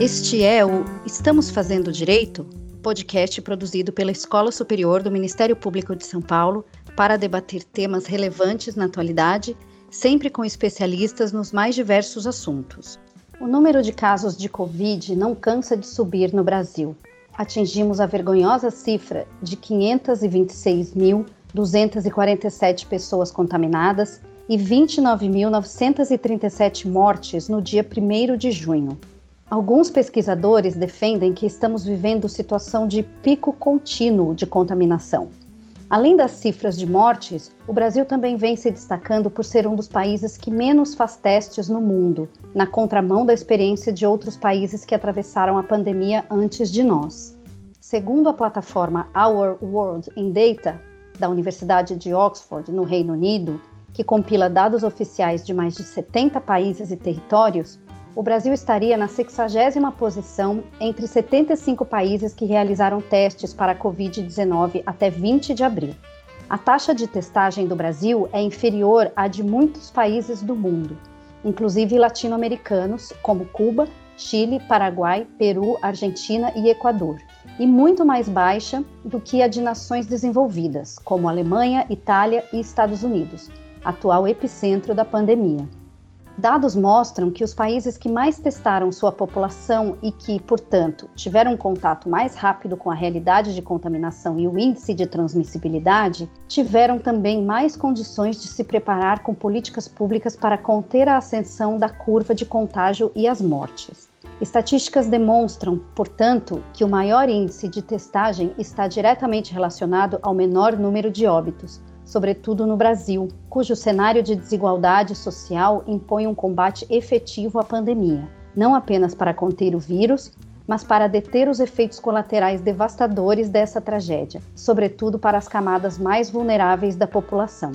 Este é o Estamos Fazendo Direito, podcast produzido pela Escola Superior do Ministério Público de São Paulo para debater temas relevantes na atualidade, sempre com especialistas nos mais diversos assuntos. O número de casos de Covid não cansa de subir no Brasil. Atingimos a vergonhosa cifra de 526.247 pessoas contaminadas e 29.937 mortes no dia 1 de junho. Alguns pesquisadores defendem que estamos vivendo situação de pico contínuo de contaminação. Além das cifras de mortes, o Brasil também vem se destacando por ser um dos países que menos faz testes no mundo, na contramão da experiência de outros países que atravessaram a pandemia antes de nós. Segundo a plataforma Our World in Data, da Universidade de Oxford, no Reino Unido, que compila dados oficiais de mais de 70 países e territórios, o Brasil estaria na 60 posição entre 75 países que realizaram testes para a Covid-19 até 20 de abril. A taxa de testagem do Brasil é inferior à de muitos países do mundo, inclusive latino-americanos, como Cuba, Chile, Paraguai, Peru, Argentina e Equador, e muito mais baixa do que a de nações desenvolvidas, como Alemanha, Itália e Estados Unidos, atual epicentro da pandemia. Dados mostram que os países que mais testaram sua população e que, portanto, tiveram um contato mais rápido com a realidade de contaminação e o índice de transmissibilidade, tiveram também mais condições de se preparar com políticas públicas para conter a ascensão da curva de contágio e as mortes. Estatísticas demonstram, portanto, que o maior índice de testagem está diretamente relacionado ao menor número de óbitos, sobretudo no Brasil, cujo cenário de desigualdade social impõe um combate efetivo à pandemia, não apenas para conter o vírus, mas para deter os efeitos colaterais devastadores dessa tragédia, sobretudo para as camadas mais vulneráveis da população.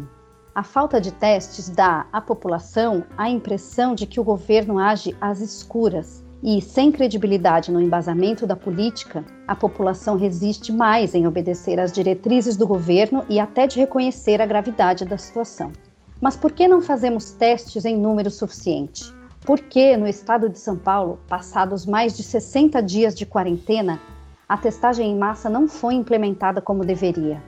A falta de testes dá à população a impressão de que o governo age às escuras e, sem credibilidade no embasamento da política, a população resiste mais em obedecer às diretrizes do governo e até de reconhecer a gravidade da situação. Mas por que não fazemos testes em número suficiente? Por que, no estado de São Paulo, passados mais de 60 dias de quarentena, a testagem em massa não foi implementada como deveria?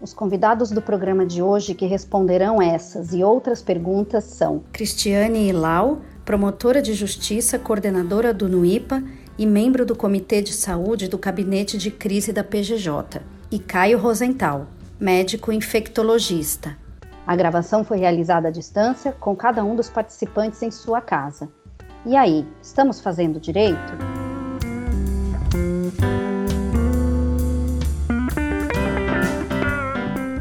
Os convidados do programa de hoje que responderão essas e outras perguntas são Cristiane Ilau, promotora de justiça, coordenadora do NUIPA e membro do Comitê de Saúde do Gabinete de Crise da PGJ, e Caio Rosenthal, médico infectologista. A gravação foi realizada à distância, com cada um dos participantes em sua casa. E aí, estamos fazendo direito?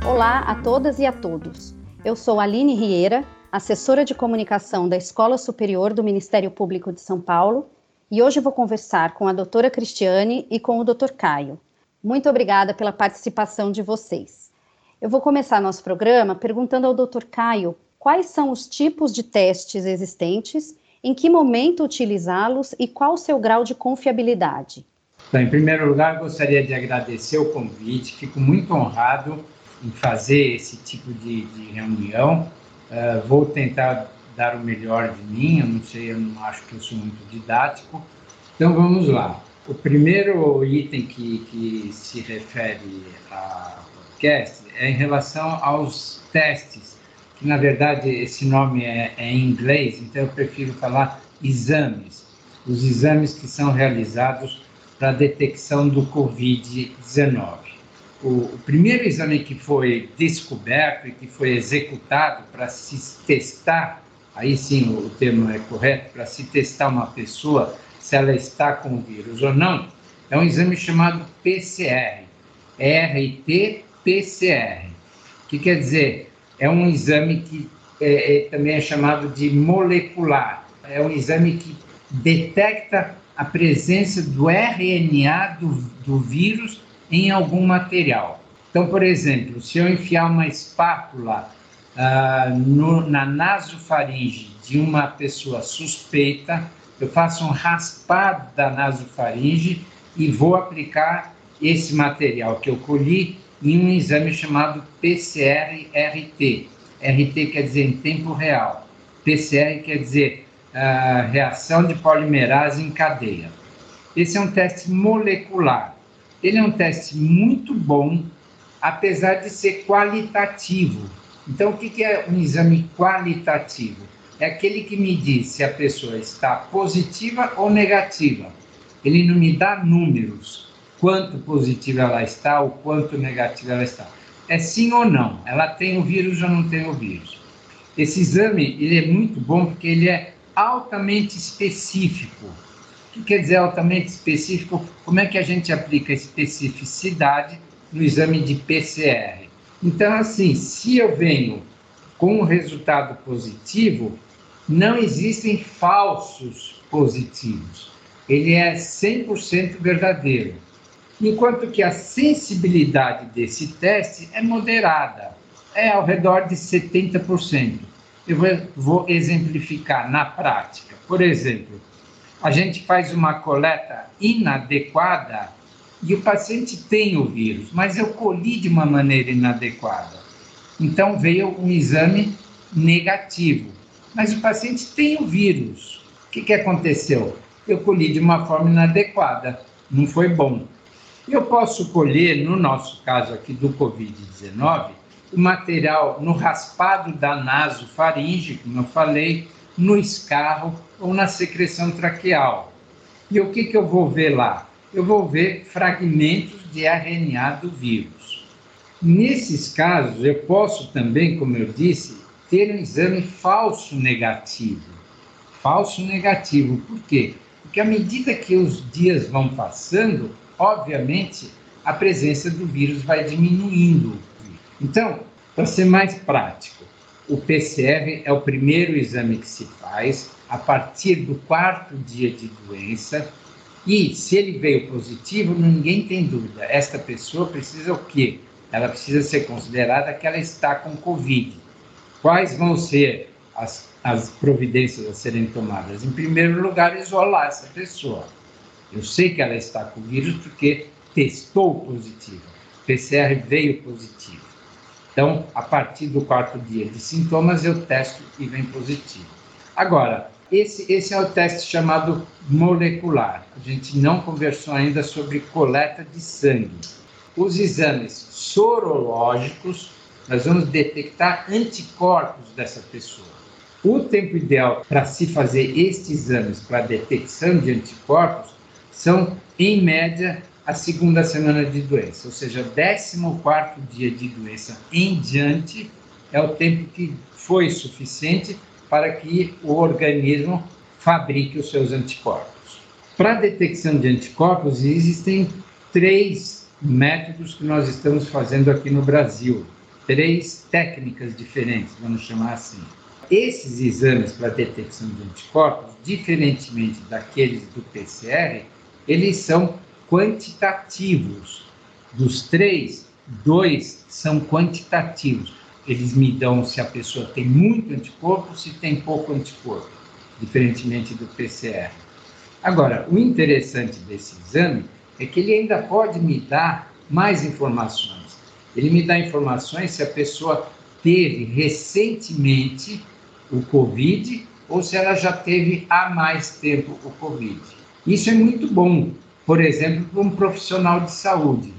Olá a todas e a todos. Eu sou Aline Rieira, assessora de comunicação da Escola Superior do Ministério Público de São Paulo, e hoje vou conversar com a doutora Cristiane e com o doutor Caio. Muito obrigada pela participação de vocês. Eu vou começar nosso programa perguntando ao doutor Caio quais são os tipos de testes existentes, em que momento utilizá-los e qual o seu grau de confiabilidade. Então, em primeiro lugar, gostaria de agradecer o convite, fico muito honrado em fazer esse tipo de, de reunião Uh, vou tentar dar o melhor de mim, eu não sei, eu não acho que eu sou muito didático. Então vamos lá. O primeiro item que, que se refere a podcast é em relação aos testes, que na verdade esse nome é, é em inglês, então eu prefiro falar exames. Os exames que são realizados para a detecção do Covid-19 o, primeiro exame que foi descoberto e que foi executado para se testar, aí sim o termo é correto, para se testar uma pessoa se ela está com o vírus ou não, é um exame chamado PCR, RT-PCR, que quer dizer, é um exame que é, é, também é chamado de molecular, é um exame que detecta a presença do RNA do, do vírus em algum material. Então, por exemplo, se eu enfiar uma espátula ah, no, na nasofaringe de uma pessoa suspeita, eu faço um raspado da nasofaringe e vou aplicar esse material que eu colhi em um exame chamado PCR-RT. RT quer dizer em tempo real. PCR quer dizer ah, reação de polimerase em cadeia. Esse é um teste molecular. Ele é um teste muito bom, apesar de ser qualitativo. Então, o que é um exame qualitativo? É aquele que me diz se a pessoa está positiva ou negativa. Ele não me dá números, quanto positiva ela está ou quanto negativa ela está. É sim ou não, ela tem o vírus ou não tem o vírus. Esse exame ele é muito bom porque ele é altamente específico. Que quer dizer altamente específico? Como é que a gente aplica especificidade no exame de PCR? Então, assim, se eu venho com um resultado positivo, não existem falsos positivos. Ele é 100% verdadeiro. Enquanto que a sensibilidade desse teste é moderada, é ao redor de 70%. Eu vou exemplificar na prática. Por exemplo, a gente faz uma coleta inadequada e o paciente tem o vírus, mas eu colhi de uma maneira inadequada. Então veio um exame negativo, mas o paciente tem o vírus. O que, que aconteceu? Eu colhi de uma forma inadequada, não foi bom. Eu posso colher, no nosso caso aqui do Covid-19, o material no raspado da nasofaringe, como eu falei, no escarro ou na secreção traqueal. E o que, que eu vou ver lá? Eu vou ver fragmentos de RNA do vírus. Nesses casos, eu posso também, como eu disse, ter um exame falso negativo. Falso negativo, por quê? Porque à medida que os dias vão passando, obviamente, a presença do vírus vai diminuindo. Então, para ser mais prático, o PCR é o primeiro exame que se faz a partir do quarto dia de doença. E se ele veio positivo, ninguém tem dúvida. Esta pessoa precisa o quê? Ela precisa ser considerada que ela está com Covid. Quais vão ser as, as providências a serem tomadas? Em primeiro lugar, isolar essa pessoa. Eu sei que ela está com vírus porque testou positivo. PCR veio positivo. Então, a partir do quarto dia de sintomas, eu testo e vem positivo. Agora, esse, esse é o teste chamado molecular. A gente não conversou ainda sobre coleta de sangue. Os exames sorológicos, nós vamos detectar anticorpos dessa pessoa. O tempo ideal para se fazer estes exames para detecção de anticorpos são, em média, a segunda semana de doença, ou seja, 14 dia de doença em diante é o tempo que foi suficiente para que o organismo fabrique os seus anticorpos. Para a detecção de anticorpos, existem três métodos que nós estamos fazendo aqui no Brasil, três técnicas diferentes, vamos chamar assim. Esses exames para detecção de anticorpos, diferentemente daqueles do PCR, eles são quantitativos. Dos três, dois são quantitativos. Eles me dão se a pessoa tem muito anticorpo, se tem pouco anticorpo, diferentemente do PCR. Agora, o interessante desse exame é que ele ainda pode me dar mais informações. Ele me dá informações se a pessoa teve recentemente o Covid ou se ela já teve há mais tempo o Covid. Isso é muito bom, por exemplo, para um profissional de saúde.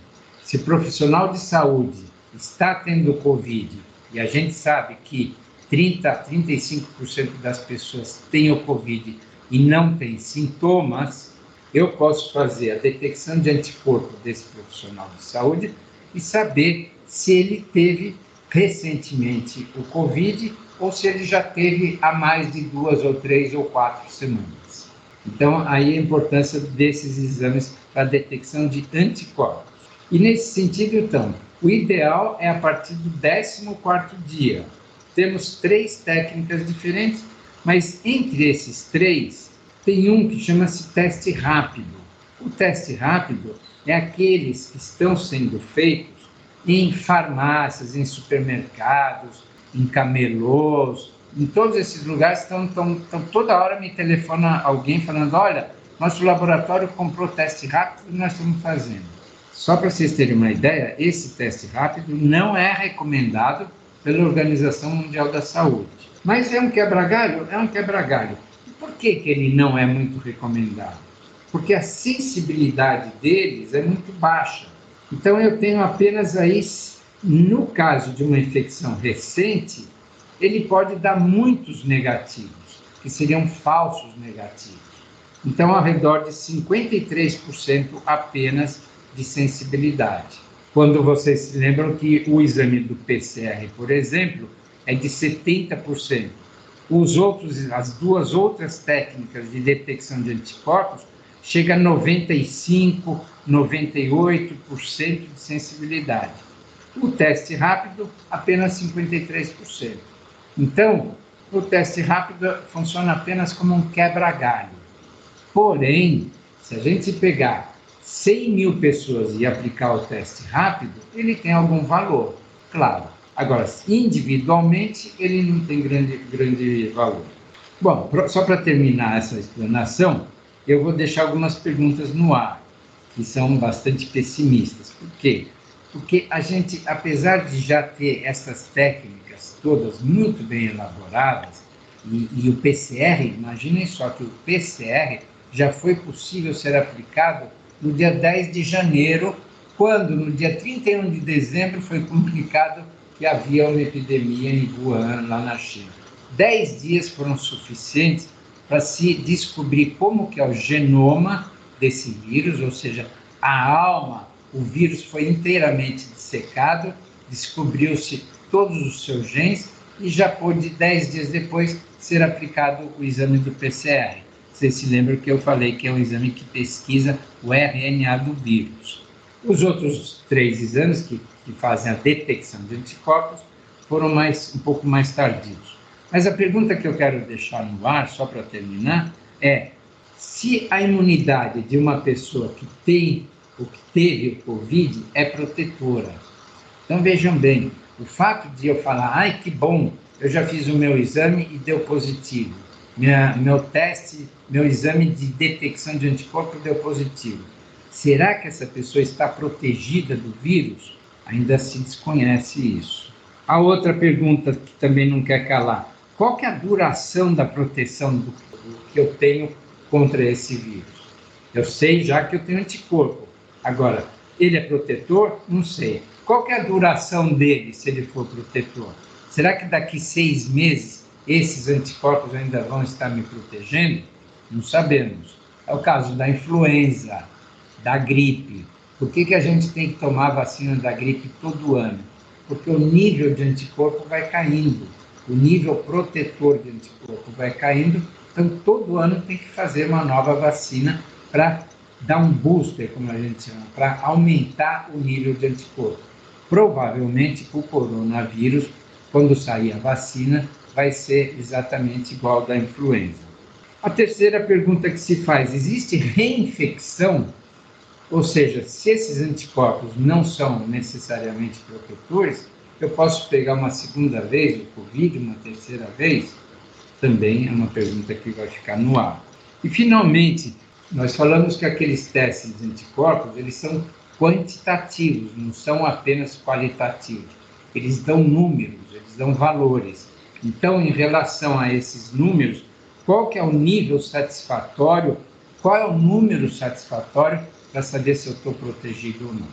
Se profissional de saúde está tendo Covid e a gente sabe que 30 a 35% das pessoas têm o Covid e não têm sintomas, eu posso fazer a detecção de anticorpo desse profissional de saúde e saber se ele teve recentemente o Covid ou se ele já teve há mais de duas ou três ou quatro semanas. Então, aí a importância desses exames para a detecção de anticorpos. E nesse sentido, então, o ideal é a partir do 14º dia. Temos três técnicas diferentes, mas entre esses três, tem um que chama-se teste rápido. O teste rápido é aqueles que estão sendo feitos em farmácias, em supermercados, em camelôs, em todos esses lugares estão, estão, estão toda hora me telefona alguém falando, olha, nosso laboratório comprou teste rápido e nós estamos fazendo. Só para vocês terem uma ideia, esse teste rápido não é recomendado pela Organização Mundial da Saúde. Mas é um quebra-galho? É um quebra-galho. Por que, que ele não é muito recomendado? porque a sensibilidade deles é muito baixa. Então, eu tenho apenas aí, no caso de uma infecção recente, ele pode dar muitos negativos, que seriam falsos negativos. Então, ao redor de 53% apenas de sensibilidade. Quando vocês se lembram que o exame do PCR, por exemplo, é de 70%. Os outros, as duas outras técnicas de detecção de anticorpos chega a 95, 98% de sensibilidade. O teste rápido, apenas 53%. Então, o teste rápido funciona apenas como um quebra-galho. Porém, se a gente pegar 100 mil pessoas e aplicar o teste rápido, ele tem algum valor, claro. Agora, individualmente, ele não tem grande, grande valor. Bom, só para terminar essa explanação, eu vou deixar algumas perguntas no ar, que são bastante pessimistas. Por quê? Porque a gente, apesar de já ter essas técnicas todas muito bem elaboradas, e, e o PCR, imaginem só que o PCR já foi possível ser aplicado no dia 10 de janeiro, quando no dia 31 de dezembro foi comunicado que havia uma epidemia em Wuhan, lá na China. Dez dias foram suficientes para se descobrir como que é o genoma desse vírus, ou seja, a alma, o vírus foi inteiramente dissecado, descobriu-se todos os seus genes e já pôde, dez dias depois, ser aplicado o exame do PCR. Vocês se lembram que eu falei que é um exame que pesquisa o RNA do vírus. Os outros três exames que, que fazem a detecção de anticorpos foram mais, um pouco mais tardios. Mas a pergunta que eu quero deixar no ar, só para terminar, é se a imunidade de uma pessoa que tem ou que teve o Covid é protetora. Então vejam bem, o fato de eu falar, ai que bom, eu já fiz o meu exame e deu positivo minha, meu teste, meu exame de detecção de anticorpo deu positivo. Será que essa pessoa está protegida do vírus? Ainda se desconhece isso. A outra pergunta que também não quer calar: qual que é a duração da proteção do, que eu tenho contra esse vírus? Eu sei já que eu tenho anticorpo. Agora, ele é protetor? Não sei. Qual que é a duração dele se ele for protetor? Será que daqui seis meses esses anticorpos ainda vão estar me protegendo? Não sabemos. É o caso da influenza, da gripe. Por que, que a gente tem que tomar vacina da gripe todo ano? Porque o nível de anticorpo vai caindo, o nível protetor de anticorpo vai caindo, então todo ano tem que fazer uma nova vacina para dar um booster, como a gente chama, para aumentar o nível de anticorpo. Provavelmente o coronavírus, quando sair a vacina, vai ser exatamente igual da influenza. A terceira pergunta que se faz: existe reinfecção? Ou seja, se esses anticorpos não são necessariamente protetores, eu posso pegar uma segunda vez o Covid, uma terceira vez? Também é uma pergunta que vai ficar no ar. E, finalmente, nós falamos que aqueles testes de anticorpos, eles são quantitativos, não são apenas qualitativos. Eles dão números, eles dão valores. Então, em relação a esses números, qual que é o nível satisfatório, qual é o número satisfatório para saber se eu estou protegido ou não.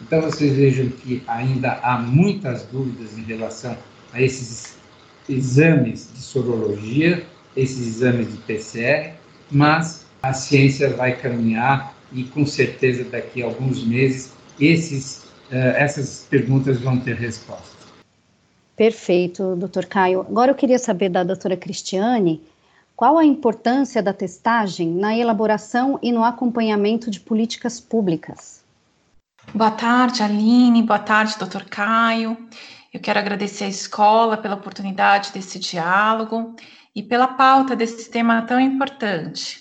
Então, vocês vejam que ainda há muitas dúvidas em relação a esses exames de sorologia, esses exames de PCR, mas a ciência vai caminhar e, com certeza, daqui a alguns meses, esses, uh, essas perguntas vão ter resposta. Perfeito, doutor Caio. Agora eu queria saber da doutora Cristiane qual a importância da testagem na elaboração e no acompanhamento de políticas públicas. Boa tarde, Aline. Boa tarde, doutor Caio. Eu quero agradecer à escola pela oportunidade desse diálogo e pela pauta desse tema tão importante.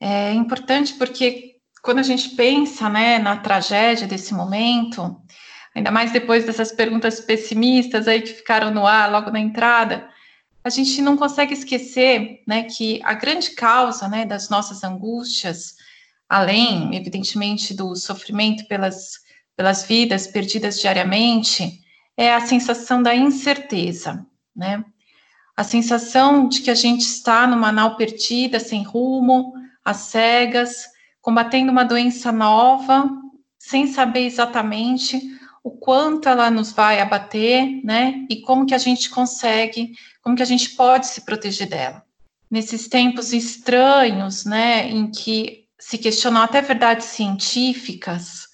É importante porque quando a gente pensa né, na tragédia desse momento, ainda mais depois dessas perguntas pessimistas aí que ficaram no ar logo na entrada, a gente não consegue esquecer, né, que a grande causa, né, das nossas angústias, além, evidentemente, do sofrimento pelas, pelas vidas perdidas diariamente, é a sensação da incerteza, né? A sensação de que a gente está numa nau perdida, sem rumo, às cegas, combatendo uma doença nova, sem saber exatamente o quanto ela nos vai abater, né? E como que a gente consegue, como que a gente pode se proteger dela. Nesses tempos estranhos, né, em que se questionam até verdades científicas,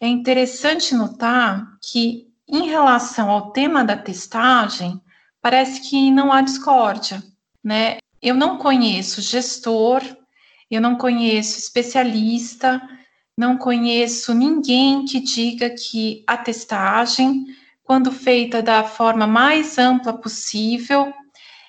é interessante notar que, em relação ao tema da testagem, parece que não há discórdia, né? Eu não conheço gestor, eu não conheço especialista, não conheço ninguém que diga que a testagem, quando feita da forma mais ampla possível,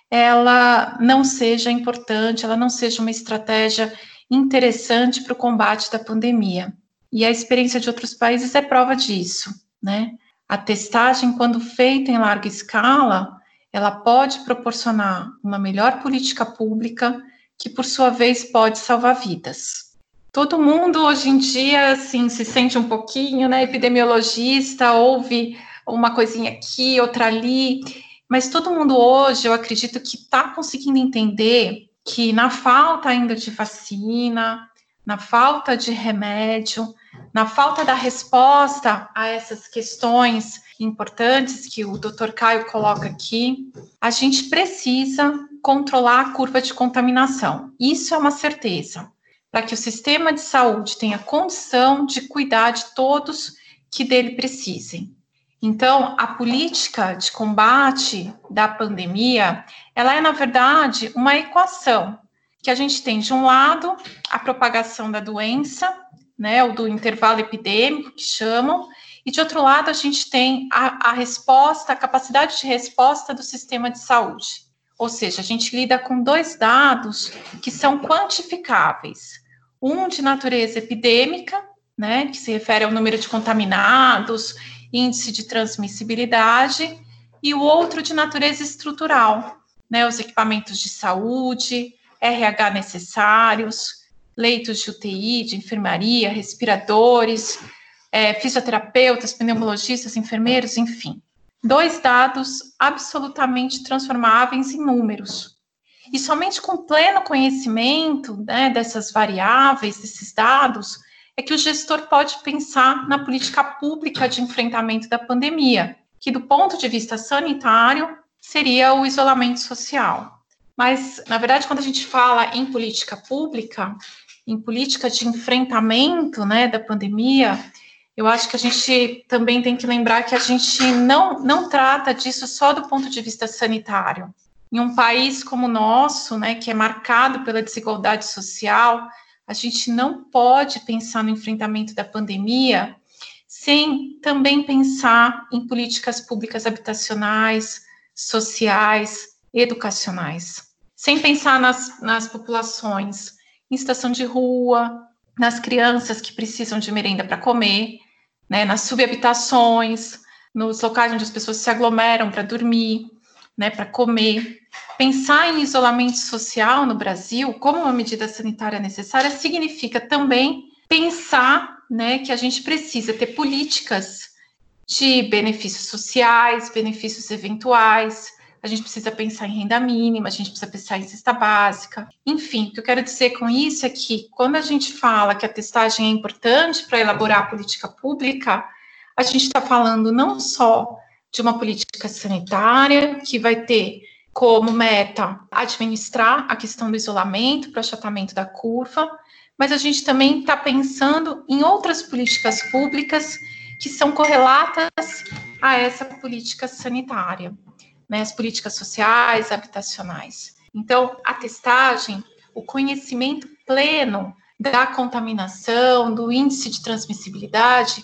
ela não seja importante, ela não seja uma estratégia interessante para o combate da pandemia. E a experiência de outros países é prova disso, né? A testagem, quando feita em larga escala, ela pode proporcionar uma melhor política pública, que por sua vez pode salvar vidas todo mundo hoje em dia assim se sente um pouquinho, né, epidemiologista, ouve uma coisinha aqui, outra ali, mas todo mundo hoje, eu acredito que está conseguindo entender que na falta ainda de vacina, na falta de remédio, na falta da resposta a essas questões importantes que o Dr. Caio coloca aqui, a gente precisa controlar a curva de contaminação. Isso é uma certeza para que o sistema de saúde tenha condição de cuidar de todos que dele precisem. Então, a política de combate da pandemia, ela é, na verdade, uma equação que a gente tem, de um lado, a propagação da doença, né, ou do intervalo epidêmico, que chamam, e de outro lado, a gente tem a, a resposta, a capacidade de resposta do sistema de saúde. Ou seja, a gente lida com dois dados que são quantificáveis. Um de natureza epidêmica, né, que se refere ao número de contaminados, índice de transmissibilidade, e o outro de natureza estrutural, né, os equipamentos de saúde, RH necessários, leitos de UTI, de enfermaria, respiradores, é, fisioterapeutas, pneumologistas, enfermeiros, enfim dois dados absolutamente transformáveis em números. E somente com pleno conhecimento né, dessas variáveis, desses dados, é que o gestor pode pensar na política pública de enfrentamento da pandemia, que do ponto de vista sanitário seria o isolamento social. Mas, na verdade, quando a gente fala em política pública, em política de enfrentamento né, da pandemia, eu acho que a gente também tem que lembrar que a gente não, não trata disso só do ponto de vista sanitário. Em um país como o nosso, né, que é marcado pela desigualdade social, a gente não pode pensar no enfrentamento da pandemia sem também pensar em políticas públicas habitacionais, sociais, educacionais. Sem pensar nas, nas populações em estação de rua, nas crianças que precisam de merenda para comer, né, nas subhabitações, nos locais onde as pessoas se aglomeram para dormir, né, para comer. Pensar em isolamento social no Brasil como uma medida sanitária necessária significa também pensar né, que a gente precisa ter políticas de benefícios sociais, benefícios eventuais, a gente precisa pensar em renda mínima, a gente precisa pensar em cesta básica. Enfim, o que eu quero dizer com isso é que quando a gente fala que a testagem é importante para elaborar a política pública, a gente está falando não só de uma política sanitária que vai ter como meta administrar a questão do isolamento para o achatamento da curva, mas a gente também está pensando em outras políticas públicas que são correlatas a essa política sanitária né, as políticas sociais, habitacionais. Então, a testagem, o conhecimento pleno da contaminação, do índice de transmissibilidade,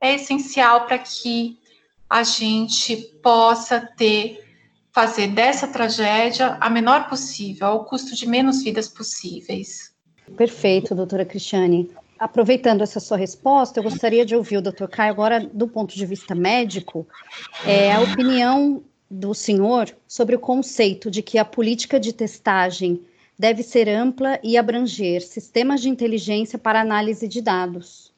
é essencial para que a gente possa ter, fazer dessa tragédia a menor possível, ao custo de menos vidas possíveis. Perfeito, doutora Cristiane. Aproveitando essa sua resposta, eu gostaria de ouvir o doutor Caio agora, do ponto de vista médico, é, a opinião do senhor sobre o conceito de que a política de testagem deve ser ampla e abranger sistemas de inteligência para análise de dados.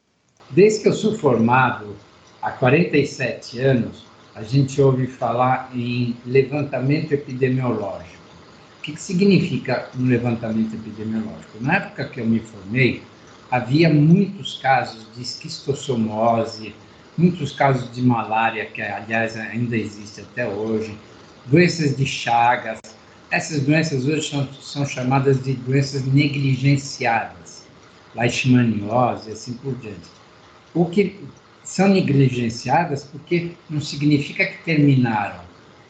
Desde que eu sou formado, há 47 anos, a gente ouve falar em levantamento epidemiológico. O que, significa um levantamento epidemiológico? Na época que eu me formei, havia muitos casos de esquistossomose, muitos casos de malária, que aliás ainda existe até hoje, doenças de Chagas. Essas doenças hoje são, são chamadas de doenças negligenciadas, leishmaniose e assim por diante. O que são negligenciadas porque não significa que terminaram,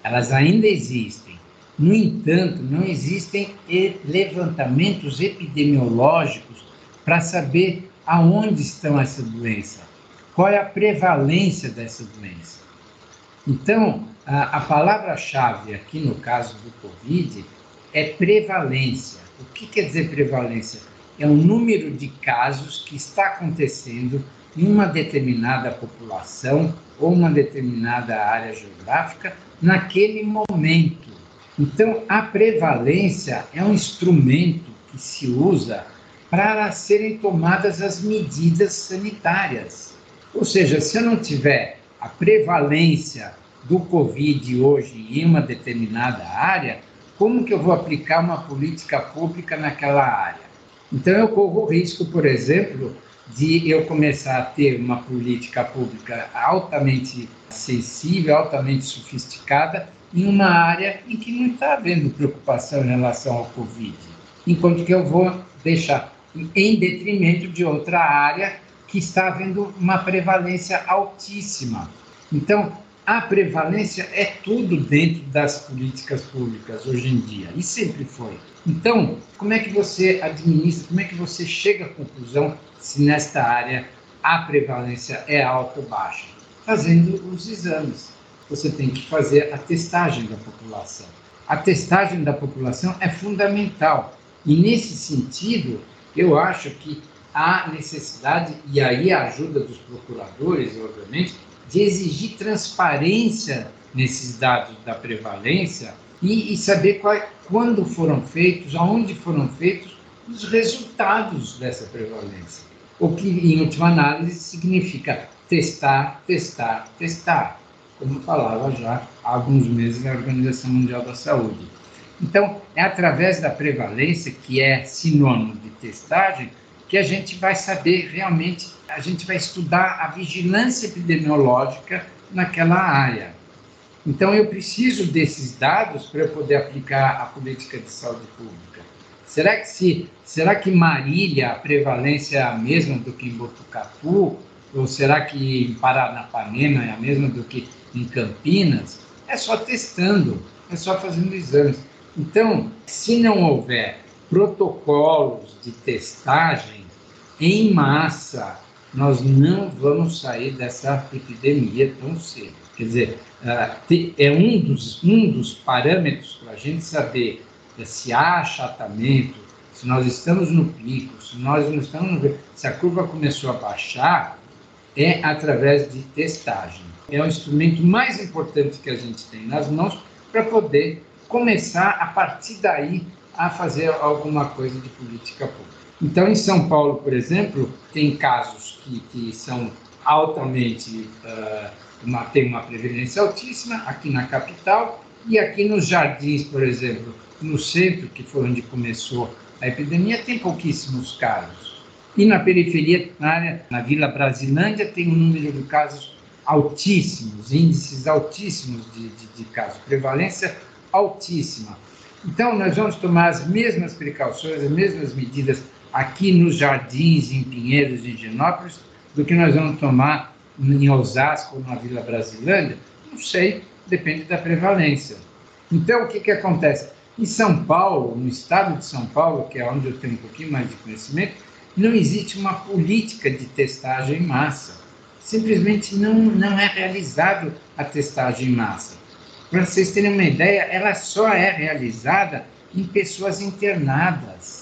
elas ainda existem. No entanto, não existem levantamentos epidemiológicos para saber aonde estão essa doença, qual é a prevalência dessa doença. Então, a, a palavra-chave aqui no caso do Covid é prevalência. O que quer dizer prevalência? É o número de casos que está acontecendo em uma determinada população ou uma determinada área geográfica naquele momento. Então, a prevalência é um instrumento que se usa para serem tomadas as medidas sanitárias. Ou seja, se eu não tiver a prevalência do Covid hoje em uma determinada área, como que eu vou aplicar uma política pública naquela área? Então, eu corro o risco, por exemplo, de eu começar a ter uma política pública altamente sensível, altamente sofisticada, em uma área em que não está havendo preocupação em relação ao Covid, enquanto que eu vou deixar em detrimento de outra área que está havendo uma prevalência altíssima. Então, a prevalência é tudo dentro das políticas públicas hoje em dia, e sempre foi. Então, como é que você administra, como é que você chega à conclusão se nesta área a prevalência é alta ou baixa? Fazendo os exames. Você tem que fazer a testagem da população. A testagem da população é fundamental. E nesse sentido, eu acho que há necessidade, e aí a ajuda dos procuradores, obviamente, de exigir transparência nesses dados da prevalência e, e saber qual, quando foram feitos, aonde foram feitos os resultados dessa prevalência. O que, em última análise, significa testar, testar, testar, como falava já há alguns meses a Organização Mundial da Saúde. Então, é através da prevalência, que é sinônimo de testagem, que a gente vai saber realmente, a gente vai estudar a vigilância epidemiológica naquela área. Então, eu preciso desses dados para poder aplicar a política de saúde pública. Será que, se, será que Marília a prevalência é a mesma do que em Botucatu? Ou será que em Paranapanema é a mesma do que em Campinas? É só testando, é só fazendo exames. Então, se não houver protocolos de testagem, em massa, nós não vamos sair dessa epidemia tão cedo. Quer dizer, ah, é um dos, um dos parâmetros para a gente saber se há achatamento, se nós estamos no pico, se nós não estamos no... se a curva começou a baixar, é através de testagem. É o instrumento mais importante que a gente tem nas mãos para poder começar a partir daí a fazer alguma coisa de política pública. Então, em São Paulo, por exemplo, tem casos que, que são altamente, uh, uma, tem uma prevalência altíssima, aqui na capital, e aqui nos jardins, por exemplo, no centro, que foi onde começou a epidemia, tem pouquíssimos casos. E na periferia, na, área, na Vila Brasilândia, tem um número de casos altíssimos, índices altíssimos de, de, de casos, prevalência altíssima. Então, nós vamos tomar as mesmas precauções, as mesmas medidas aqui nos Jardins, em Pinheiros, em Genópolis, do que nós vamos tomar em Osasco na Vila Brasilândia? Não sei, depende da prevalência. Então, o que, que acontece? Em São Paulo, no estado de São Paulo, que é onde eu tenho um pouquinho mais de conhecimento, não existe uma política de testagem em massa. Simplesmente não, não é realizado a testagem em massa. Para vocês terem uma ideia, ela só é realizada em pessoas internadas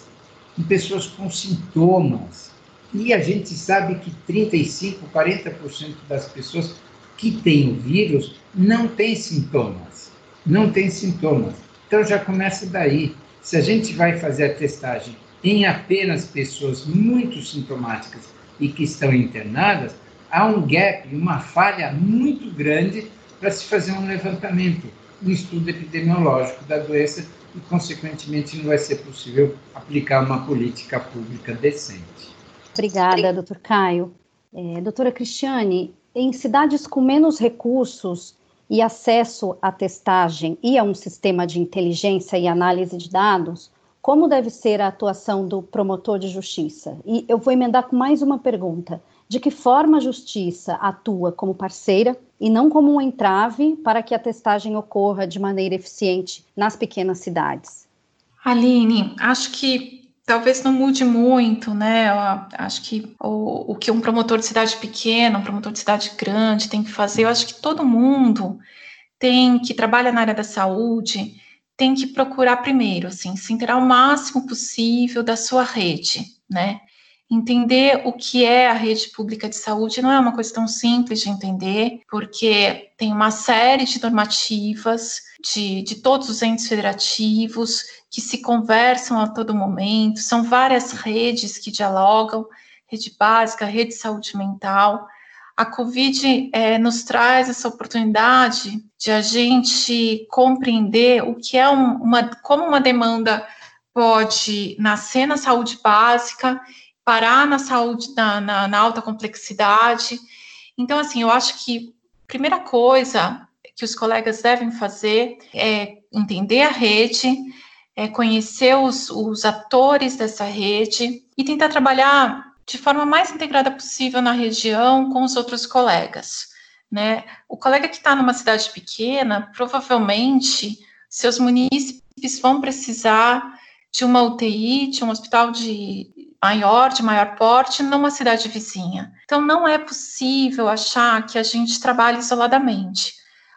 em pessoas com sintomas. E a gente sabe que 35, 40% das pessoas que têm o vírus não têm sintomas. Não têm sintomas. Então já começa daí. Se a gente vai fazer a testagem em apenas pessoas muito sintomáticas e que estão internadas, há um gap, uma falha muito grande para se fazer um levantamento. um estudo epidemiológico da doença e, consequentemente, não vai ser possível aplicar uma política pública decente. Obrigada, doutor Caio. É, doutora Cristiane, em cidades com menos recursos e acesso à testagem e a um sistema de inteligência e análise de dados, como deve ser a atuação do promotor de justiça? E eu vou emendar com mais uma pergunta. De que forma a justiça atua como parceira e não como um entrave para que a testagem ocorra de maneira eficiente nas pequenas cidades? Aline, acho que talvez não mude muito, né? Eu acho que o, o que um promotor de cidade pequena, um promotor de cidade grande tem que fazer, eu acho que todo mundo tem que trabalha na área da saúde tem que procurar primeiro, assim, se inteirar o máximo possível da sua rede, né? Entender o que é a rede pública de saúde não é uma coisa tão simples de entender, porque tem uma série de normativas de, de todos os entes federativos que se conversam a todo momento, são várias redes que dialogam, rede básica, rede de saúde mental. A Covid é, nos traz essa oportunidade de a gente compreender o que é um, uma, como uma demanda pode nascer na saúde básica parar na saúde, na, na, na alta complexidade. Então, assim, eu acho que a primeira coisa que os colegas devem fazer é entender a rede, é conhecer os, os atores dessa rede e tentar trabalhar de forma mais integrada possível na região com os outros colegas. Né? O colega que está numa cidade pequena, provavelmente seus munícipes vão precisar de uma UTI, de um hospital de maior, de maior porte, numa cidade vizinha. Então, não é possível achar que a gente trabalha isoladamente.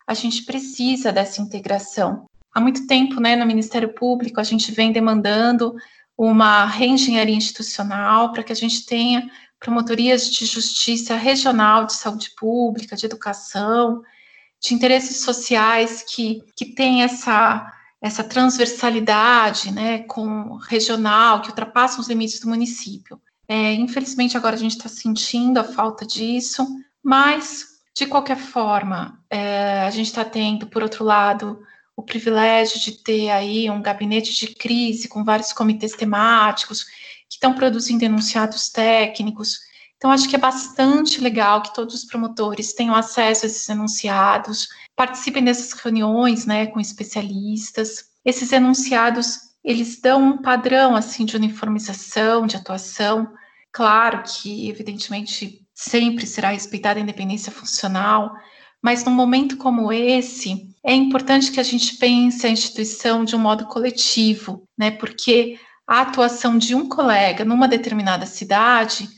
A gente precisa dessa integração. Há muito tempo, né, no Ministério Público, a gente vem demandando uma reengenharia institucional para que a gente tenha promotorias de justiça regional de saúde pública, de educação, de interesses sociais que, que têm essa essa transversalidade, né, com regional, que ultrapassam os limites do município. É, infelizmente, agora a gente está sentindo a falta disso, mas, de qualquer forma, é, a gente está tendo, por outro lado, o privilégio de ter aí um gabinete de crise com vários comitês temáticos que estão produzindo enunciados técnicos. Então, acho que é bastante legal que todos os promotores tenham acesso a esses enunciados, participem dessas reuniões, né, com especialistas. Esses enunciados, eles dão um padrão, assim, de uniformização, de atuação. Claro que, evidentemente, sempre será respeitada a independência funcional, mas num momento como esse, é importante que a gente pense a instituição de um modo coletivo, né, porque a atuação de um colega numa determinada cidade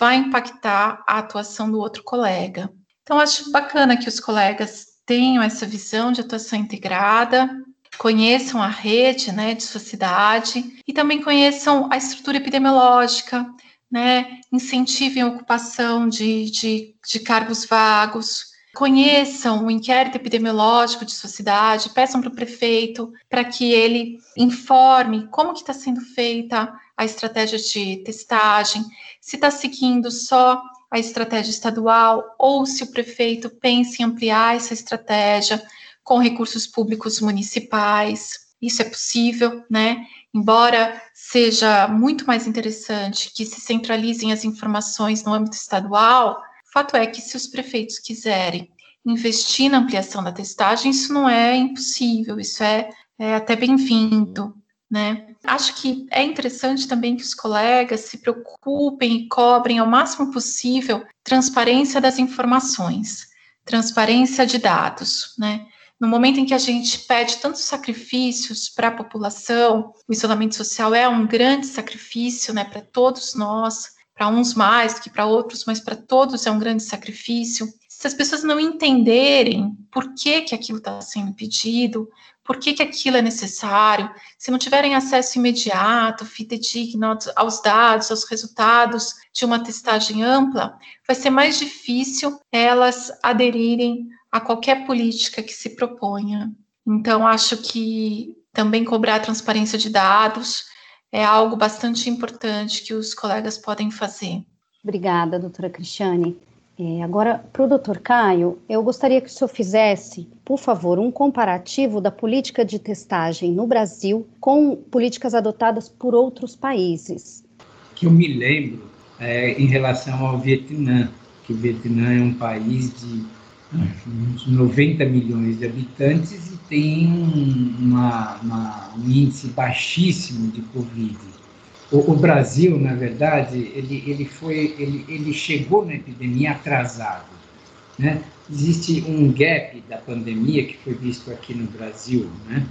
vai impactar a atuação do outro colega. Então, acho bacana que os colegas tenham essa visão de atuação integrada, conheçam a rede né, de sua cidade e também conheçam a estrutura epidemiológica, né, incentivem a ocupação de, de, de cargos vagos, conheçam o inquérito epidemiológico de sua cidade, peçam para o prefeito para que ele informe como que está sendo feita a estratégia de testagem, se está seguindo só a estratégia estadual ou se o prefeito pensa em ampliar essa estratégia com recursos públicos municipais. Isso é possível, né? Embora seja muito mais interessante que se centralizem as informações no âmbito estadual, fato é que se os prefeitos quiserem investir na ampliação da testagem, isso não é impossível, isso é, é até bem-vindo né? Acho que é interessante também que os colegas se preocupem e cobrem ao máximo possível transparência das informações, transparência de dados, né? No momento em que a gente pede tantos sacrifícios para a população, o isolamento social é um grande sacrifício, né, para todos nós, para uns mais que para outros, mas para todos é um grande sacrifício. Se as pessoas não entenderem por que, que aquilo está sendo pedido, por que, que aquilo é necessário, se não tiverem acesso imediato, fidedigno aos dados, aos resultados de uma testagem ampla, vai ser mais difícil elas aderirem a qualquer política que se proponha. Então, acho que também cobrar transparência de dados é algo bastante importante que os colegas podem fazer. Obrigada, doutora Cristiane. É, agora, para o doutor Caio, eu gostaria que o senhor fizesse, por favor, um comparativo da política de testagem no Brasil com políticas adotadas por outros países. Que eu me lembro é, em relação ao Vietnã, que o Vietnã é um país de uns 90 milhões de habitantes e tem uma, uma, um índice baixíssimo de Covid. O, o, Brasil, na verdade, ele, ele, foi, ele, ele chegou na epidemia atrasado. Né? Existe um gap da pandemia que foi visto aqui no Brasil. Né?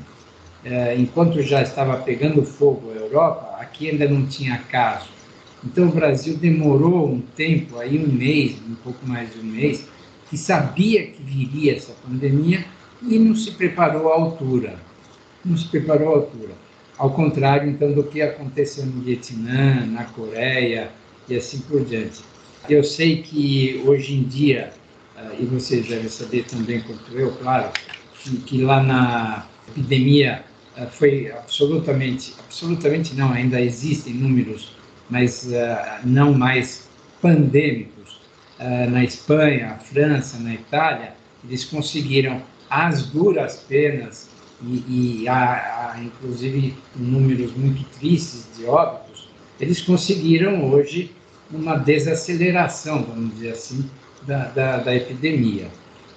É, enquanto já estava pegando fogo a Europa, aqui ainda não tinha caso. Então, o Brasil demorou um tempo, aí um mês, um pouco mais de um mês, que sabia que viria essa pandemia e não se preparou à altura. Não se preparou à altura. Ao contrário, então, do que aconteceu no Vietnã, na Coreia e assim por diante. Eu sei que hoje em dia, ah, e vocês devem saber também quanto eu, claro, que, que lá na epidemia ah, foi absolutamente, absolutamente não, ainda existem números, mas uh, não mais pandêmicos. Na Espanha, França, na Itália, eles conseguiram as duras penas e, e há, há, inclusive números muito tristes de óbitos, eles conseguiram hoje uma desaceleração, vamos dizer assim, da, da, da epidemia.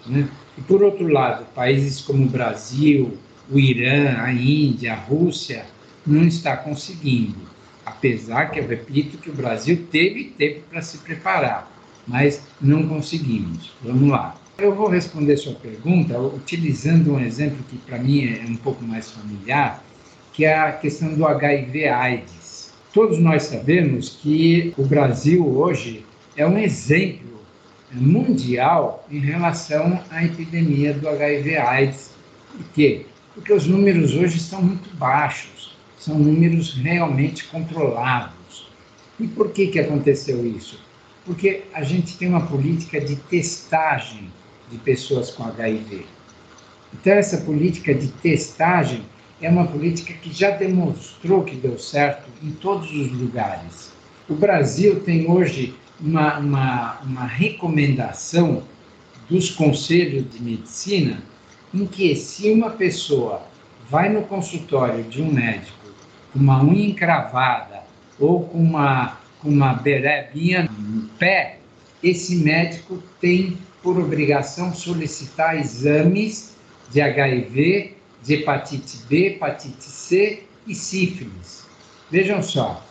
Né? E por outro lado, países como o Brasil, o Irã, a Índia, a Rússia, não está conseguindo. Apesar que eu repito que o Brasil teve tempo para se preparar, mas não conseguimos. Vamos lá. Eu vou responder sua pergunta utilizando um exemplo que para mim é um pouco mais familiar, que é a questão do HIV/AIDS. Todos nós sabemos que o Brasil hoje é um exemplo mundial em relação à epidemia do HIV/AIDS. Por quê? Porque os números hoje estão muito baixos, são números realmente controlados. E por que, que aconteceu isso? Porque a gente tem uma política de testagem de pessoas com HIV. Então, essa política de testagem é uma política que já demonstrou que deu certo em todos os lugares. O Brasil tem hoje uma, uma, uma recomendação dos conselhos de medicina em que, se uma pessoa vai no consultório de um médico com uma unha encravada ou com uma, com uma berebinha no pé, esse médico tem por obrigação, solicitar exames de HIV, de hepatite B, hepatite C e sífilis. Vejam só,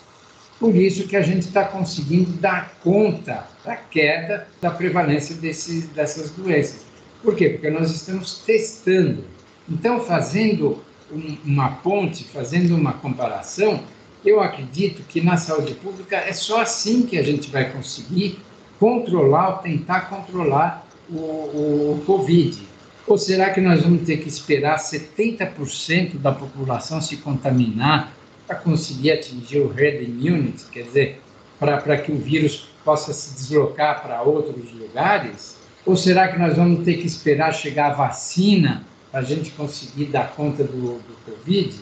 por isso que a gente está conseguindo dar conta da queda da prevalência desses, dessas doenças. Por quê? Porque nós estamos testando. Então, fazendo um, uma ponte, fazendo uma comparação, eu acredito que na saúde pública é só assim que a gente vai conseguir controlar ou tentar controlar o, o, o Covid. Ou será que nós vamos ter que esperar 70% da população se contaminar para conseguir atingir o herd immunity, quer dizer, para que o vírus possa se deslocar para outros lugares? Ou será que nós vamos ter que esperar chegar a vacina para a gente conseguir dar conta do, do Covid?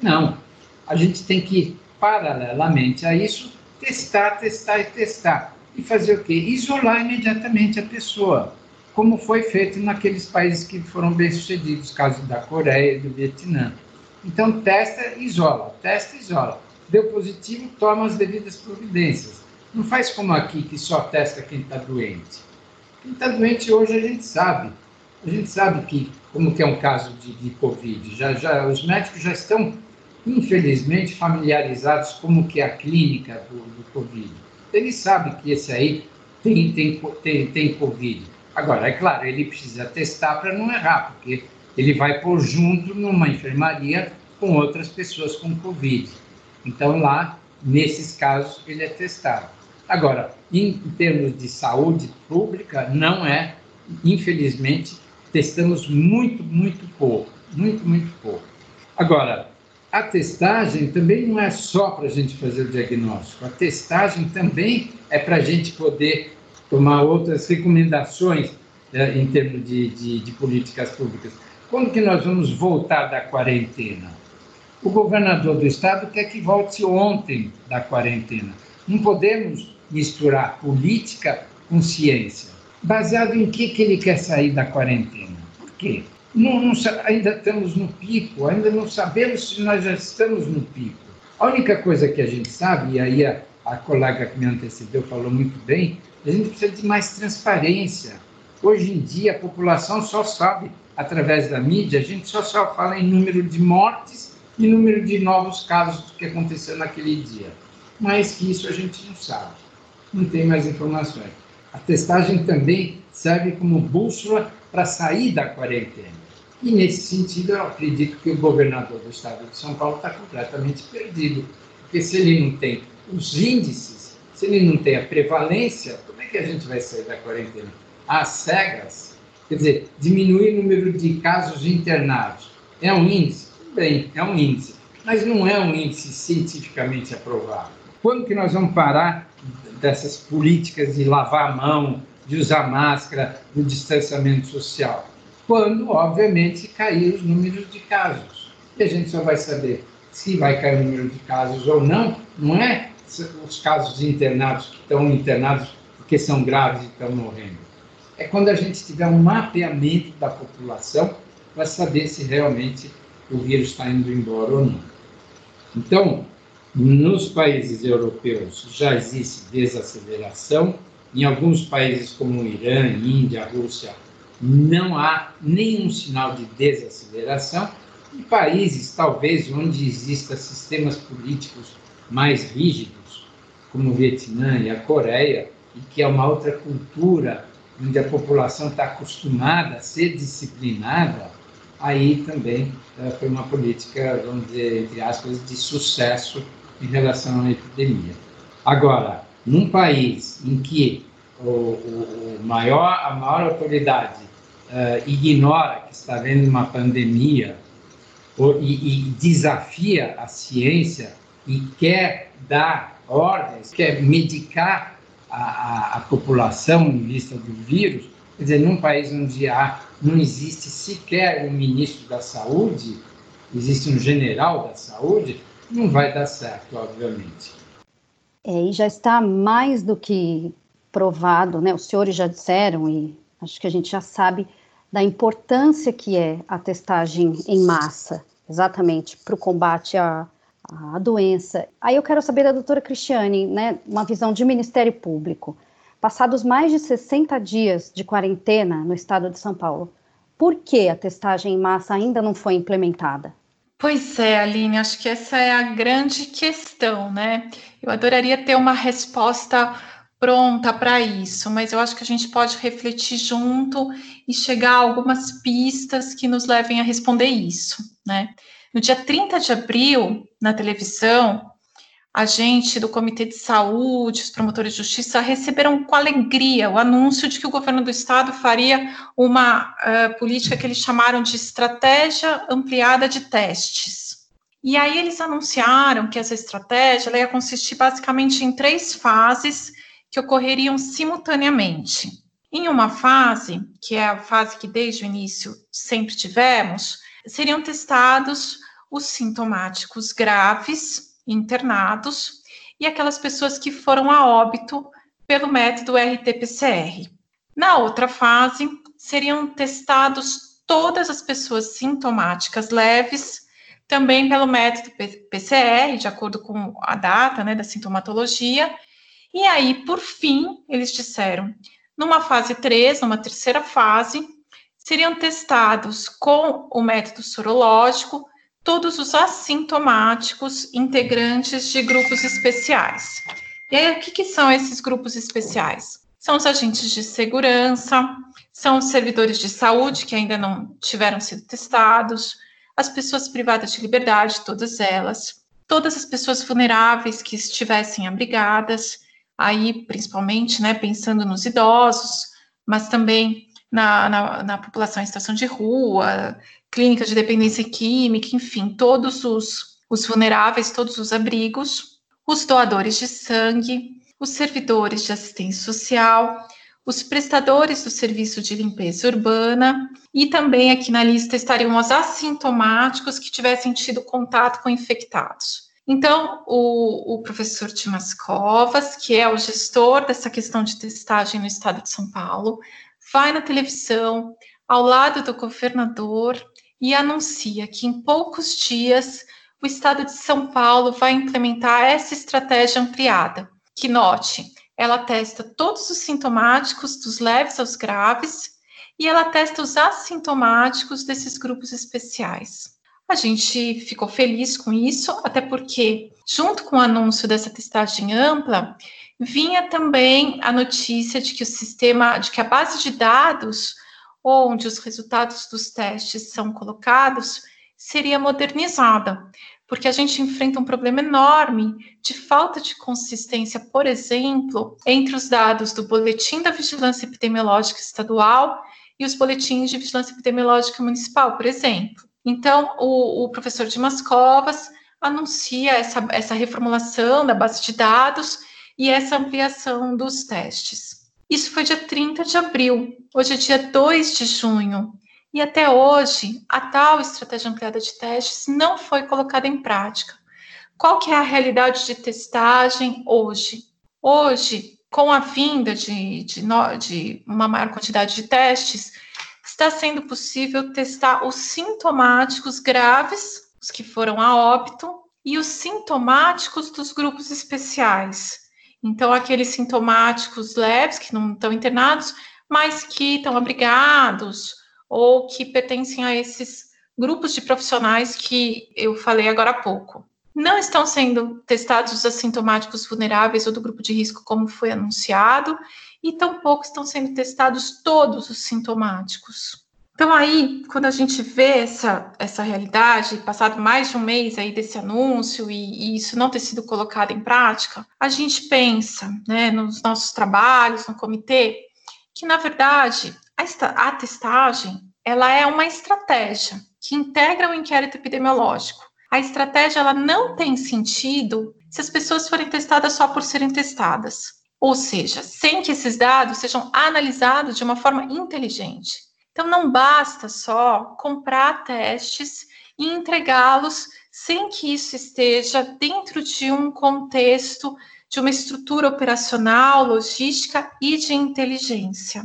Não. A gente tem que, paralelamente a isso, testar, testar e testar e fazer o quê? Isolar imediatamente a pessoa, como foi feito naqueles países que foram bem-sucedidos, caso da Coreia e do Vietnã. Então, testa, isola, testa, isola. Deu positivo, toma as devidas providências. Não faz como aqui, que só testa quem está doente. Quem está doente hoje a gente sabe. A gente sabe que, como que é um caso de, de Covid, já, já, os médicos já estão, infelizmente, familiarizados como que é a clínica do, do Covid ele sabe que esse aí tem, tem, tem, tem Covid. Agora, é claro, ele precisa testar para não errar, porque ele vai pôr junto numa enfermaria com outras pessoas com Covid. Então, lá, nesses casos, ele é testado. Agora, em termos de saúde pública, não é, infelizmente, testamos muito, muito pouco, muito, muito pouco. Agora, a testagem também não é só para a gente fazer o diagnóstico, a testagem também é para a gente poder tomar outras recomendações né, em termos de, de, de políticas públicas. Quando que nós vamos voltar da quarentena? O governador do estado quer que volte ontem da quarentena. Não podemos misturar política com ciência. Baseado em que, que ele quer sair da quarentena? Por quê? Não, não, ainda estamos no pico, ainda não sabemos se nós já estamos no pico. A única coisa que a gente sabe, e aí a, a colega que me antecedeu falou muito bem, a gente precisa de mais transparência. Hoje em dia, a população só sabe, através da mídia, a gente só, só fala em número de mortes e número de novos casos do que aconteceu naquele dia. Mais que isso a gente não sabe, não tem mais informações. A testagem também serve como bússola para sair da quarentena. E nesse sentido, eu acredito que o governador do estado de São Paulo está completamente perdido, porque se ele não tem os índices, se ele não tem a prevalência, como é que a gente vai sair da quarentena? Às cegas? Quer dizer, diminuir o número de casos internados. É um índice? Bem, é um índice, mas não é um índice cientificamente aprovado. Quando que nós vamos parar dessas políticas de lavar a mão, de usar máscara, do distanciamento social? Quando, obviamente, cair os números de casos. E a gente só vai saber se vai cair o número de casos ou não, não é os casos internados que estão internados porque são graves e estão morrendo. É quando a gente tiver um mapeamento da população para saber se realmente o vírus está indo embora ou não. Então, nos países europeus já existe desaceleração, em alguns países como o Irã, Índia, Rússia, não há nenhum sinal de desaceleração. Em países, talvez, onde existam sistemas políticos mais rígidos, como o Vietnã e a Coreia, e que é uma outra cultura onde a população está acostumada a ser disciplinada, aí também uh, foi uma política, vamos dizer, entre aspas, de sucesso em relação à epidemia. Agora, num país em que o, o, maior, a maior autoridade uh, ignora que está havendo uma pandemia ou, e, e desafia a ciência e quer dar ordens, quer medicar a, a, a, população em vista do vírus, quer dizer, num país onde há, não existe sequer um ministro da saúde, existe um general da saúde, não vai dar certo, obviamente. É, e já está mais do que provado, né? Os senhores já disseram e acho que a gente já sabe da importância que é a testagem em massa, exatamente para o combate à, à doença. Aí eu quero saber da doutora Cristiane, né, uma visão de Ministério Público. Passados mais de 60 dias de quarentena no estado de São Paulo, por que a testagem em massa ainda não foi implementada? Pois é, Aline, acho que essa é a grande questão, né? Eu adoraria ter uma resposta pronta para isso, mas eu acho que a gente pode refletir junto e chegar a algumas pistas que nos levem a responder isso, né? No dia 30 de abril, na televisão, a gente do Comitê de Saúde, os promotores de justiça receberam com alegria o anúncio de que o governo do estado faria uma uh, política que eles chamaram de estratégia ampliada de testes. E aí eles anunciaram que essa estratégia ia consistir basicamente em três fases que ocorreriam simultaneamente. Em uma fase, que é a fase que desde o início sempre tivemos, seriam testados os sintomáticos graves, internados, e aquelas pessoas que foram a óbito pelo método RT-PCR. Na outra fase, seriam testados todas as pessoas sintomáticas leves, também pelo método PCR, de acordo com a data né, da sintomatologia, e aí, por fim, eles disseram, numa fase 3, numa terceira fase, seriam testados com o método sorológico todos os assintomáticos integrantes de grupos especiais. E aí, o que, que são esses grupos especiais? São os agentes de segurança, são os servidores de saúde que ainda não tiveram sido testados, as pessoas privadas de liberdade, todas elas, todas as pessoas vulneráveis que estivessem abrigadas, aí principalmente, né, pensando nos idosos, mas também na, na, na população em situação de rua, clínica de dependência química, enfim, todos os, os vulneráveis, todos os abrigos, os doadores de sangue, os servidores de assistência social, os prestadores do serviço de limpeza urbana e também aqui na lista estariam os assintomáticos que tivessem tido contato com infectados. Então, o, o professor Timas Covas, que é o gestor dessa questão de testagem no estado de São Paulo, vai na televisão, ao lado do governador, e anuncia que em poucos dias o estado de São Paulo vai implementar essa estratégia ampliada. Que note, ela testa todos os sintomáticos, dos leves aos graves, e ela testa os assintomáticos desses grupos especiais. A gente ficou feliz com isso, até porque, junto com o anúncio dessa testagem ampla, vinha também a notícia de que o sistema, de que a base de dados onde os resultados dos testes são colocados seria modernizada, porque a gente enfrenta um problema enorme de falta de consistência, por exemplo, entre os dados do Boletim da Vigilância Epidemiológica Estadual e os boletins de vigilância epidemiológica municipal, por exemplo. Então, o, o professor Dimas Covas anuncia essa, essa reformulação da base de dados e essa ampliação dos testes. Isso foi dia 30 de abril, hoje é dia 2 de junho, e até hoje a tal estratégia ampliada de testes não foi colocada em prática. Qual que é a realidade de testagem hoje? Hoje, com a vinda de, de, de uma maior quantidade de testes, está sendo possível testar os sintomáticos graves, os que foram a óbito, e os sintomáticos dos grupos especiais. Então, aqueles sintomáticos leves, que não estão internados, mas que estão abrigados ou que pertencem a esses grupos de profissionais que eu falei agora há pouco. Não estão sendo testados os assintomáticos vulneráveis ou do grupo de risco, como foi anunciado, e tampouco estão sendo testados todos os sintomáticos. Então, aí, quando a gente vê essa, essa realidade, passado mais de um mês aí desse anúncio e, e isso não ter sido colocado em prática, a gente pensa, né, nos nossos trabalhos, no comitê, que, na verdade, a, a testagem, ela é uma estratégia que integra o inquérito epidemiológico. A estratégia, ela não tem sentido se as pessoas forem testadas só por serem testadas. Ou seja, sem que esses dados sejam analisados de uma forma inteligente. Então, não basta só comprar testes e entregá-los sem que isso esteja dentro de um contexto de uma estrutura operacional, logística e de inteligência.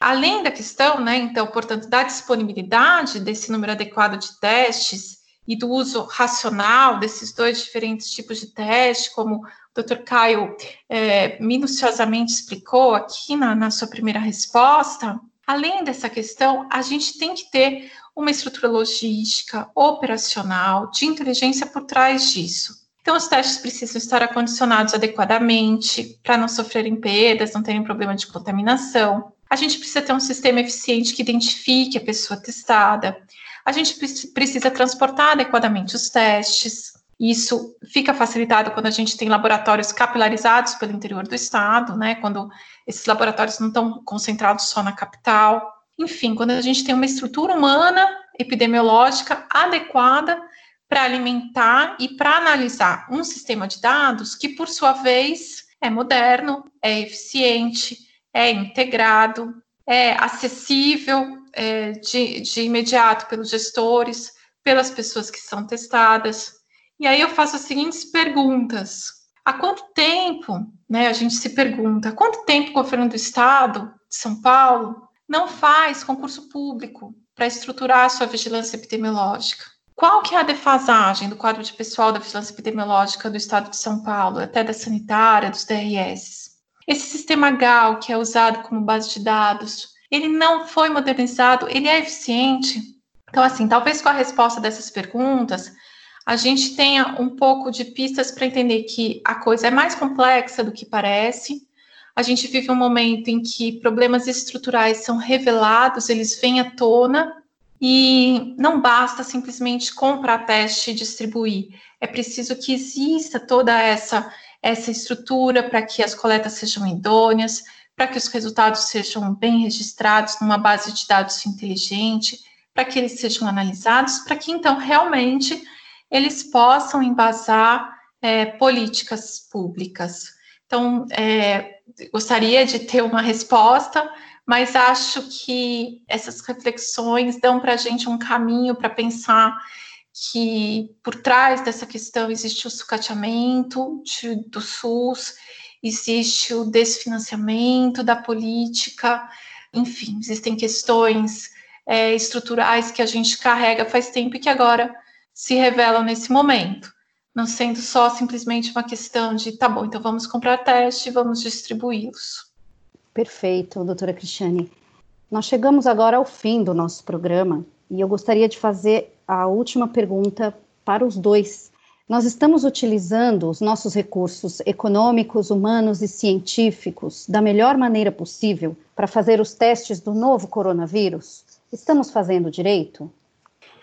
Além da questão, né, então, portanto, da disponibilidade desse número adequado de testes e do uso racional desses dois diferentes tipos de teste, como Dr. Caio é, minuciosamente explicou aqui na, na sua primeira resposta, além dessa questão, a gente tem que ter uma estrutura logística, operacional, de inteligência por trás disso. Então, os testes precisam estar acondicionados adequadamente para não sofrerem perdas, não terem problema de contaminação. A gente precisa ter um sistema eficiente que identifique a pessoa testada. A gente precisa transportar adequadamente os testes. Isso fica facilitado quando a gente tem laboratórios capilarizados pelo interior do estado, né? Quando esses laboratórios não estão concentrados só na capital. Enfim, quando a gente tem uma estrutura humana epidemiológica adequada para alimentar e para analisar um sistema de dados que, por sua vez, é moderno, é eficiente, é integrado, é acessível é, de, de imediato pelos gestores, pelas pessoas que são testadas. E aí eu faço as seguintes perguntas. Há quanto tempo, né, a gente se pergunta, há quanto tempo o governo do estado de São Paulo não faz concurso público para estruturar a sua vigilância epidemiológica? Qual que é a defasagem do quadro de pessoal da vigilância epidemiológica do estado de São Paulo, até da sanitária, dos DRS? Esse sistema GAL, que é usado como base de dados, ele não foi modernizado, ele é eficiente. Então, assim, talvez com a resposta dessas perguntas, a gente tenha um pouco de pistas para entender que a coisa é mais complexa do que parece. A gente vive um momento em que problemas estruturais são revelados, eles vêm à tona, e não basta simplesmente comprar teste e distribuir. É preciso que exista toda essa essa estrutura para que as coletas sejam idôneas, para que os resultados sejam bem registrados numa base de dados inteligente, para que eles sejam analisados, para que então realmente eles possam embasar é, políticas públicas. Então, é, gostaria de ter uma resposta, mas acho que essas reflexões dão para a gente um caminho para pensar que por trás dessa questão existe o sucateamento de, do SUS, existe o desfinanciamento da política, enfim, existem questões é, estruturais que a gente carrega faz tempo e que agora se revelam nesse momento, não sendo só simplesmente uma questão de, tá bom, então vamos comprar teste e vamos distribuí-los. Perfeito, doutora Cristiane. Nós chegamos agora ao fim do nosso programa e eu gostaria de fazer a última pergunta para os dois. Nós estamos utilizando os nossos recursos econômicos, humanos e científicos da melhor maneira possível para fazer os testes do novo coronavírus? Estamos fazendo direito?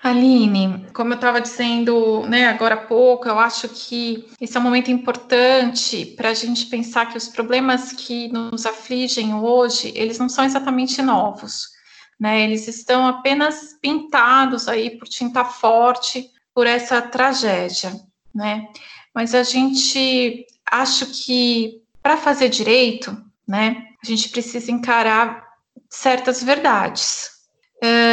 Aline, como eu estava dizendo né, agora há pouco, eu acho que esse é um momento importante para a gente pensar que os problemas que nos afligem hoje, eles não são exatamente novos, né? Eles estão apenas pintados aí por tinta forte por essa tragédia, né? Mas a gente acho que para fazer direito, né, a gente precisa encarar certas verdades.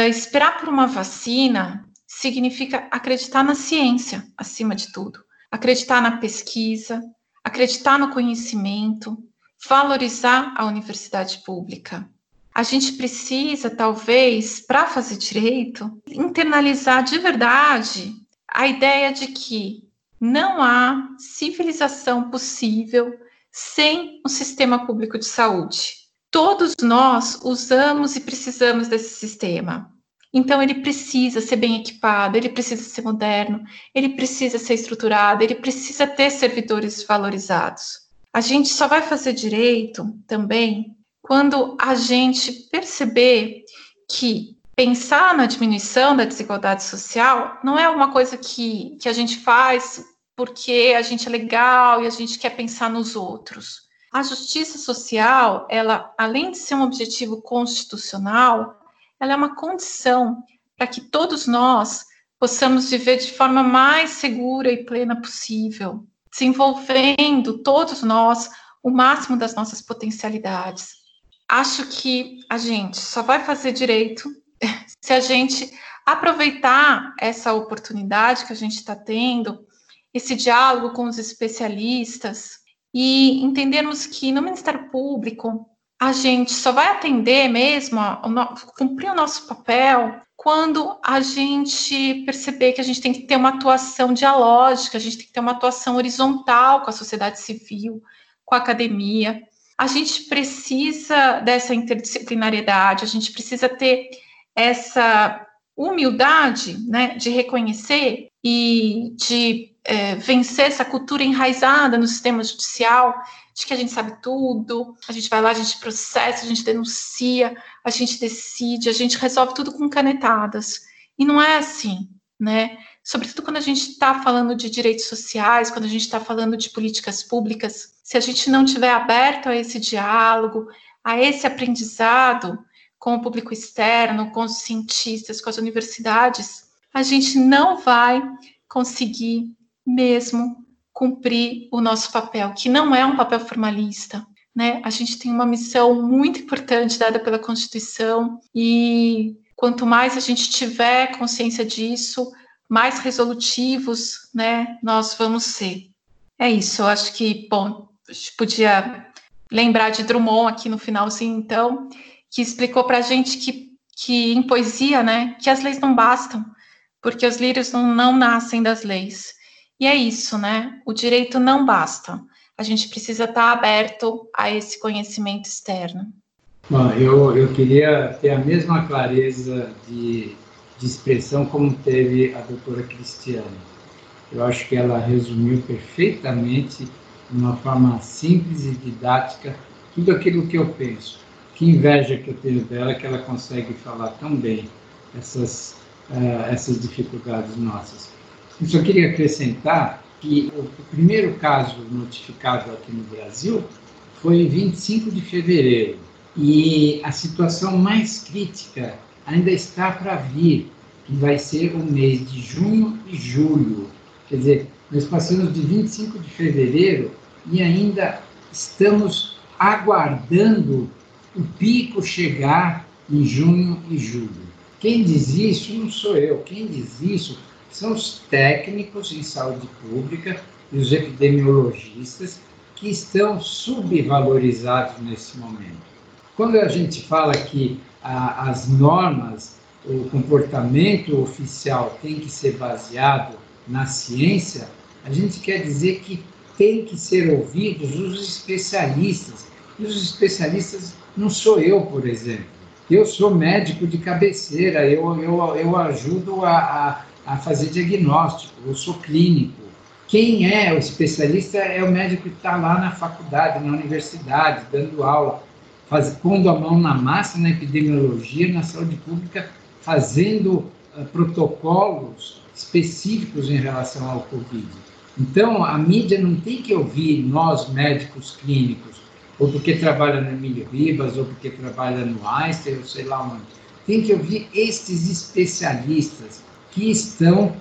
Esperar por uma vacina significa acreditar na ciência, acima de tudo, acreditar na pesquisa, acreditar no conhecimento, valorizar a universidade pública. A gente precisa, talvez, para fazer direito, internalizar de verdade a ideia de que não há civilização possível sem um sistema público de saúde. Todos nós usamos e precisamos desse sistema. Então, ele precisa ser bem equipado, ele precisa ser moderno, ele precisa ser estruturado, ele precisa ter servidores valorizados. A gente só vai fazer direito também quando a gente perceber que pensar na diminuição da desigualdade social não é uma coisa que, que a gente faz porque a gente é legal e a gente quer pensar nos outros. A justiça social, ela, além de ser um objetivo constitucional, ela é uma condição para que todos nós possamos viver de forma mais segura e plena possível, desenvolvendo todos nós o máximo das nossas potencialidades. Acho que a gente só vai fazer direito se a gente aproveitar essa oportunidade que a gente está tendo, esse diálogo com os especialistas e entendermos que no Ministério Público a gente só vai atender mesmo, cumprir o nosso papel quando a gente perceber que a gente tem que ter uma atuação dialógica, a gente tem que ter uma atuação horizontal com a sociedade civil, com a academia. A gente precisa dessa interdisciplinariedade, a gente precisa ter essa humildade, né, de reconhecer e de é, vencer essa cultura enraizada no sistema judicial que a gente sabe tudo, a gente vai lá, a gente processa, a gente denuncia, a gente decide, a gente resolve tudo com canetadas. E não é assim, né? Sobretudo quando a gente está falando de direitos sociais, quando a gente está falando de políticas públicas, se a gente não tiver aberto a esse diálogo, a esse aprendizado, com o público externo, com os cientistas, com as universidades, a gente não vai conseguir mesmo cumprir o nosso papel, que não é um papel formalista. Né? A gente tem uma missão muito importante dada pela Constituição e quanto mais a gente tiver consciência disso, mais resolutivos, né, nós vamos ser. É isso. Eu acho que, bom, a gente podia lembrar de Drummond aqui no finalzinho, então, que explicou para a gente que, que em poesia, né, que as leis não bastam, porque os lírios não, não nascem das leis. E é isso, né? O direito não basta. A gente precisa estar aberto a esse conhecimento externo. Bom, eu, eu queria ter a mesma clareza de, de expressão como teve a doutora Cristiane. Eu acho que ela resumiu perfeitamente, de uma forma simples e didática, tudo aquilo que eu penso que inveja que eu tenho dela que ela consegue falar tão bem essas, uh, essas dificuldades nossas. Eu só queria acrescentar que o, primeiro caso notificado aqui no Brasil foi em 25 de fevereiro e a situação mais crítica ainda está para vir, que vai ser o mês de junho e julho. Quer dizer, nós passamos de 25 de fevereiro e ainda estamos aguardando o pico chegar em junho e julho. Quem diz isso não sou eu, quem diz isso são os técnicos em saúde pública e os epidemiologistas que estão subvalorizados nesse momento. Quando a gente fala que a, as normas, o comportamento oficial tem que ser baseado na ciência, a gente quer dizer que tem que ser ouvidos os especialistas. E os especialistas não sou eu, por exemplo. Eu sou médico de cabeceira, eu, eu, eu ajudo a, a, a fazer diagnóstico, eu sou clínico. Quem é o especialista é o médico que está lá na faculdade, na universidade, dando aula, faz, pondo a mão na massa na epidemiologia, na saúde pública, fazendo uh, protocolos específicos em relação ao Covid. Então, a mídia não tem que ouvir nós, médicos clínicos, ou porque trabalha no Emílio Ribas, ou porque trabalha no Einstein, ou sei lá onde. Tem que ouvir estes especialistas que estão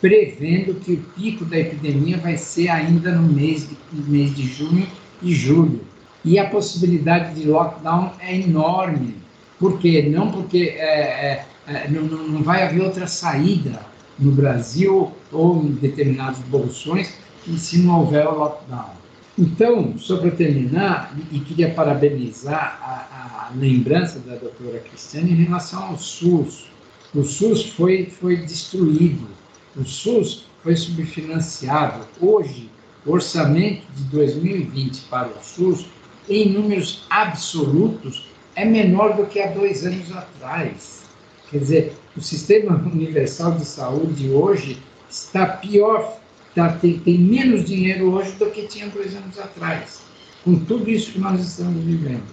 prevendo que o pico da epidemia vai ser ainda no mês de, mês de junho e julho. E a possibilidade de lockdown é enorme. Por quê? Não porque é, é, é não, não vai haver outra saída no Brasil ou em determinados bolsões se não houver o lockdown. Então, só para terminar, e queria parabenizar a, a, lembrança da doutora Cristiane em relação ao SUS. O SUS foi, foi destruído, o SUS foi subfinanciado. Hoje, o orçamento de 2020 para o SUS, em números absolutos, é menor do que há dois anos atrás. Quer dizer, o Sistema Universal de Saúde hoje está pior tá, tem, tem menos dinheiro hoje do que tinha dois anos atrás, com tudo isso que nós estamos vivendo.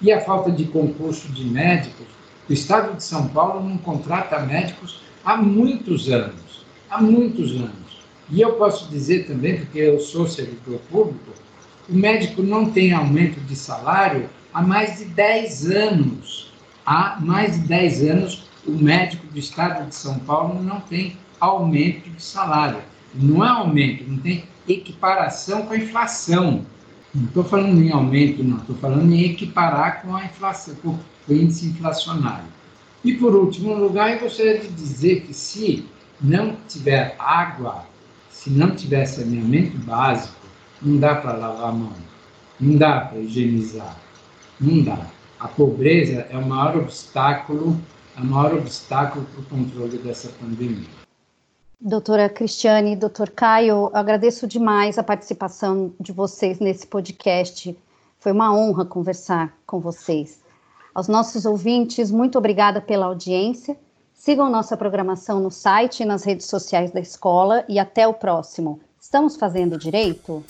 E a falta de concurso de médicos, o Estado de São Paulo não contrata médicos há muitos anos, há muitos anos. E eu posso dizer também, porque eu sou servidor público, o médico não tem aumento de salário há mais de 10 anos. Há mais de 10 anos, o médico do Estado de São Paulo não tem aumento de salário. Não é aumento, não tem equiparação com a inflação. Não estou falando em aumento, não, estou falando em equiparar com a inflação, com índice inflacionário. E por último lugar, eu gostaria de dizer que se não tiver água, se não tiver saneamento básico, não dá para lavar a mão, não dá para higienizar, não dá. A pobreza é o maior obstáculo, é o maior obstáculo para o controle dessa pandemia. Doutora Cristiane, doutor Caio, agradeço demais a participação de vocês nesse podcast. Foi uma honra conversar com vocês. Aos nossos ouvintes, muito obrigada pela audiência. Sigam nossa programação no site e nas redes sociais da escola e até o próximo. Estamos fazendo direito?